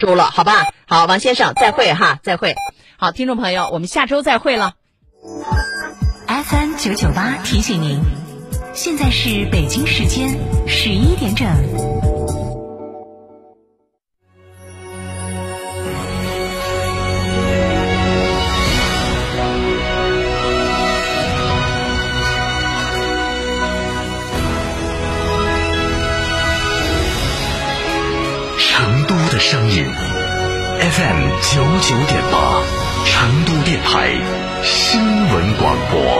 周了，好吧？好，王先生，再会哈，再会。好，听众朋友，我们下周再会了。FM 九九八提醒您，现在是北京时间十一点整。FM 九九点八，成都电台新闻广播。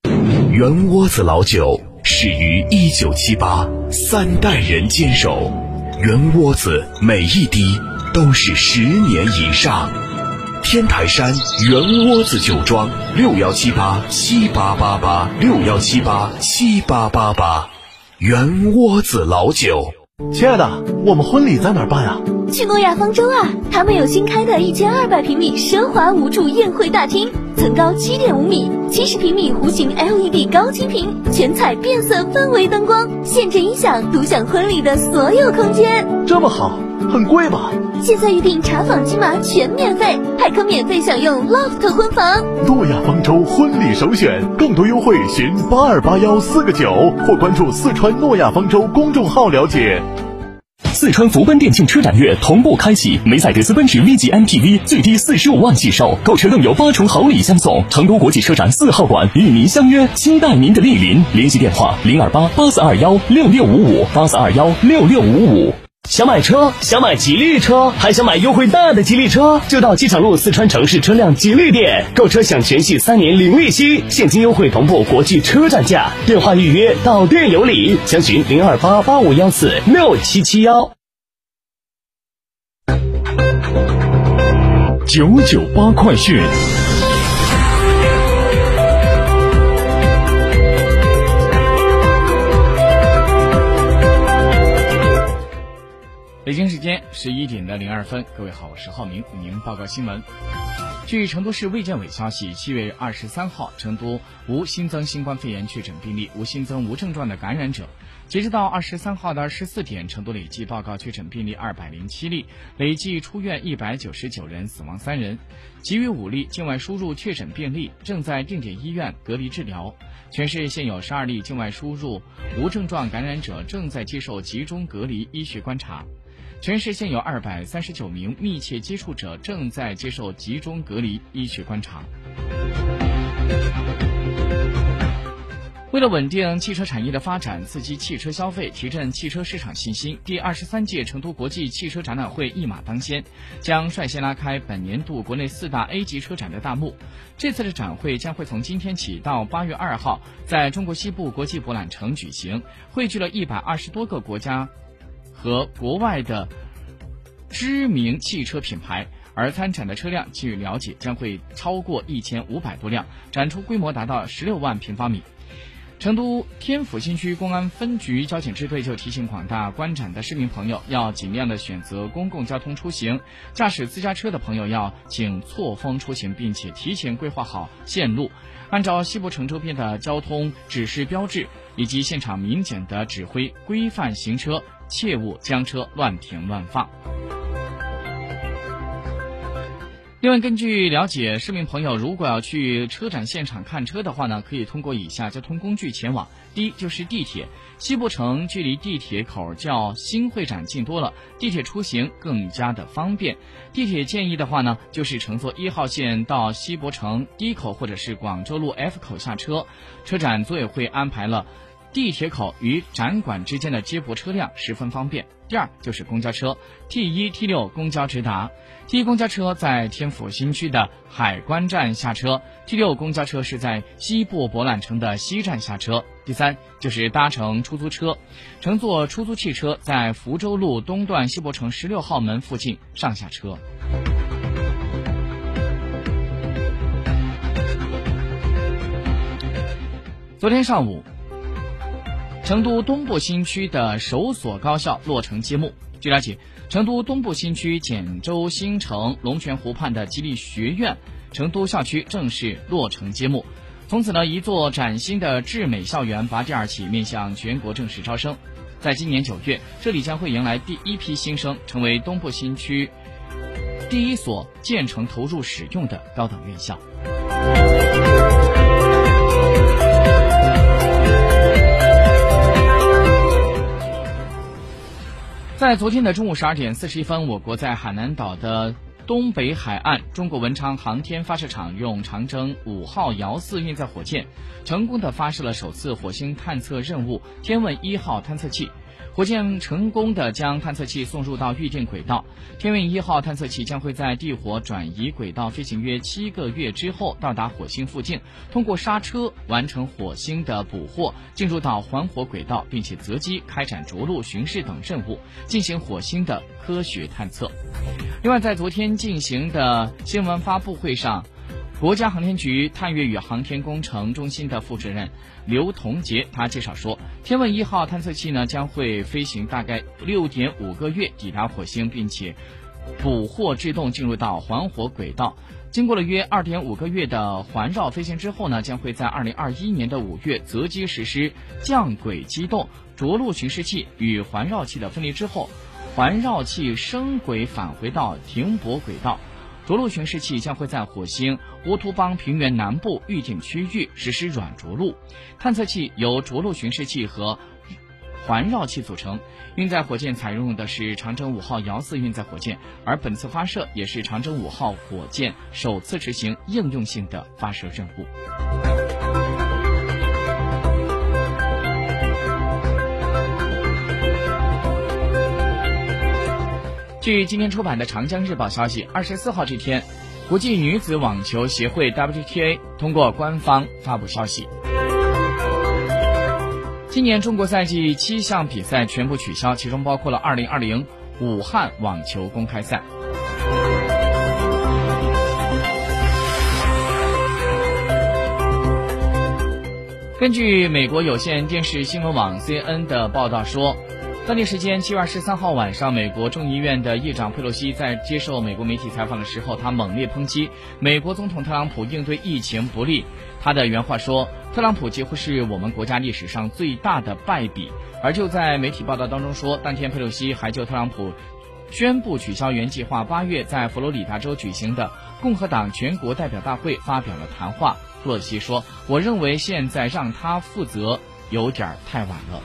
圆窝子老酒始于一九七八，三代人坚守，圆窝子每一滴都是十年以上。天台山圆窝子酒庄六幺七八七八八八六幺七八七八八八，圆窝子老酒。亲爱的，我们婚礼在哪儿办啊？去诺亚方舟啊！他们有新开的一千二百平米奢华无主宴会大厅，层高七点五米，七十平米弧形 LED 高清屏，全彩变色氛围灯光，现阵音响，独享婚礼的所有空间。这么好，很贵吧？现在预定查房金码全免费，还可免费享用 loft 婚房。诺亚方舟婚礼首选，更多优惠寻八二八幺四个九，或关注四川诺亚方舟公众号了解。四川福奔电竞车展月同步开启，梅赛德斯奔驰 V 级 MPV 最低四十五万起售，购车更有八重好礼相送。成都国际车展四号馆与您相约，期待您的莅临。联系电话：零二八八四二幺六六五五八四二幺六六五五。想买车，想买吉利车，还想买优惠大的吉利车，就到机场路四川城市车辆吉利店购车，享全系三年零利息，现金优惠同步国际车展价，电话预约到店有礼，详询零二八八五幺四六七七幺。九九八快讯。北京时间十一点的零二分，各位好，我是浩明，为您报告新闻。据成都市卫健委消息，七月二十三号，成都无新增新冠肺炎确诊病例，无新增无症状的感染者。截止到二十三号的二十四点，成都累计报告确诊病例二百零七例，累计出院一百九十九人，死亡三人。其余五例境外输入确诊病例正在定点医院隔离治疗。全市现有十二例境外输入无症状感染者正在接受集中隔离医学观察。全市现有二百三十九名密切接触者正在接受集中隔离医学观察。为了稳定汽车产业的发展，刺激汽车消费，提振汽车市场信心，第二十三届成都国际汽车展览会一马当先，将率先拉开本年度国内四大 A 级车展的大幕。这次的展会将会从今天起到八月二号，在中国西部国际博览城举行，汇聚了一百二十多个国家。和国外的知名汽车品牌，而参展的车辆，据了解将会超过一千五百多辆，展出规模达到十六万平方米。成都天府新区公安分局交警支队就提醒广大观展的市民朋友，要尽量的选择公共交通出行，驾驶私家车的朋友要请错峰出行，并且提前规划好线路，按照西部城周边的交通指示标志以及现场民警的指挥规范行车。切勿将车乱停乱放。另外，根据了解，市民朋友如果要去车展现场看车的话呢，可以通过以下交通工具前往。第一就是地铁，西部城距离地铁口较新会展近多了，地铁出行更加的方便。地铁建议的话呢，就是乘坐一号线到西博城 D 口或者是广州路 F 口下车。车展组委会安排了。地铁口与展馆之间的接驳车辆十分方便。第二就是公交车，T 一、T 六公交直达。T 一公交车在天府新区的海关站下车，T 六公交车是在西部博览城的西站下车。第三就是搭乘出租车，乘坐出租汽车在福州路东段西博城十六号门附近上下车。昨天上午。成都东部新区的首所高校落成揭幕。据了解，成都东部新区简州新城龙泉湖畔的吉利学院成都校区正式落成揭幕。从此呢，一座崭新的智美校园拔地而起，面向全国正式招生。在今年九月，这里将会迎来第一批新生，成为东部新区第一所建成投入使用的高等院校。在昨天的中午十二点四十一分，我国在海南岛的东北海岸，中国文昌航天发射场用长征五号遥四运载火箭，成功的发射了首次火星探测任务“天问一号”探测器。火箭成功的将探测器送入到预定轨道，天问一号探测器将会在地火转移轨道飞行约七个月之后到达火星附近，通过刹车完成火星的捕获，进入到环火轨道，并且择机开展着陆巡视等任务，进行火星的科学探测。另外，在昨天进行的新闻发布会上。国家航天局探月与航天工程中心的副主任刘同杰他介绍说，天问一号探测器呢将会飞行大概六点五个月抵达火星，并且捕获制动进入到环火轨道。经过了约二点五个月的环绕飞行之后呢，将会在二零二一年的五月择机实施降轨机动，着陆巡视器与环绕器的分离之后，环绕器升轨返回到停泊轨道。着陆巡视器将会在火星乌托邦平原南部预定区域实施软着陆。探测器由着陆巡视器和环绕器组成。运载火箭采用的是长征五号遥四运载火箭，而本次发射也是长征五号火箭首次执行应用性的发射任务。据今天出版的《长江日报》消息，二十四号这天，国际女子网球协会 WTA 通过官方发布消息，今年中国赛季七项比赛全部取消，其中包括了二零二零武汉网球公开赛。根据美国有线电视新闻网 CN 的报道说。当地时间七月二十三号晚上，美国众议院的议长佩洛西在接受美国媒体采访的时候，他猛烈抨击美国总统特朗普应对疫情不利。他的原话说：“特朗普几乎是我们国家历史上最大的败笔。”而就在媒体报道当中说，当天佩洛西还就特朗普宣布取消原计划八月在佛罗里达州举行的共和党全国代表大会发表了谈话。佩洛西说：“我认为现在让他负责有点太晚了。”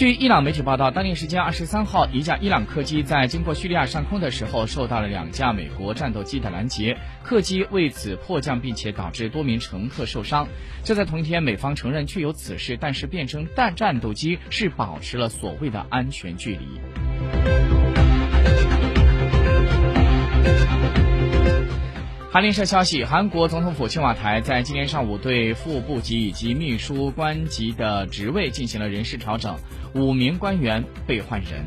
据伊朗媒体报道，当地时间二十三号，一架伊朗客机在经过叙利亚上空的时候，受到了两架美国战斗机的拦截，客机为此迫降，并且导致多名乘客受伤。就在同一天，美方承认确有此事，但是辩称战战斗机是保持了所谓的安全距离。韩联社消息，韩国总统府青瓦台在今天上午对副部级以及秘书官级的职位进行了人事调整，五名官员被换人。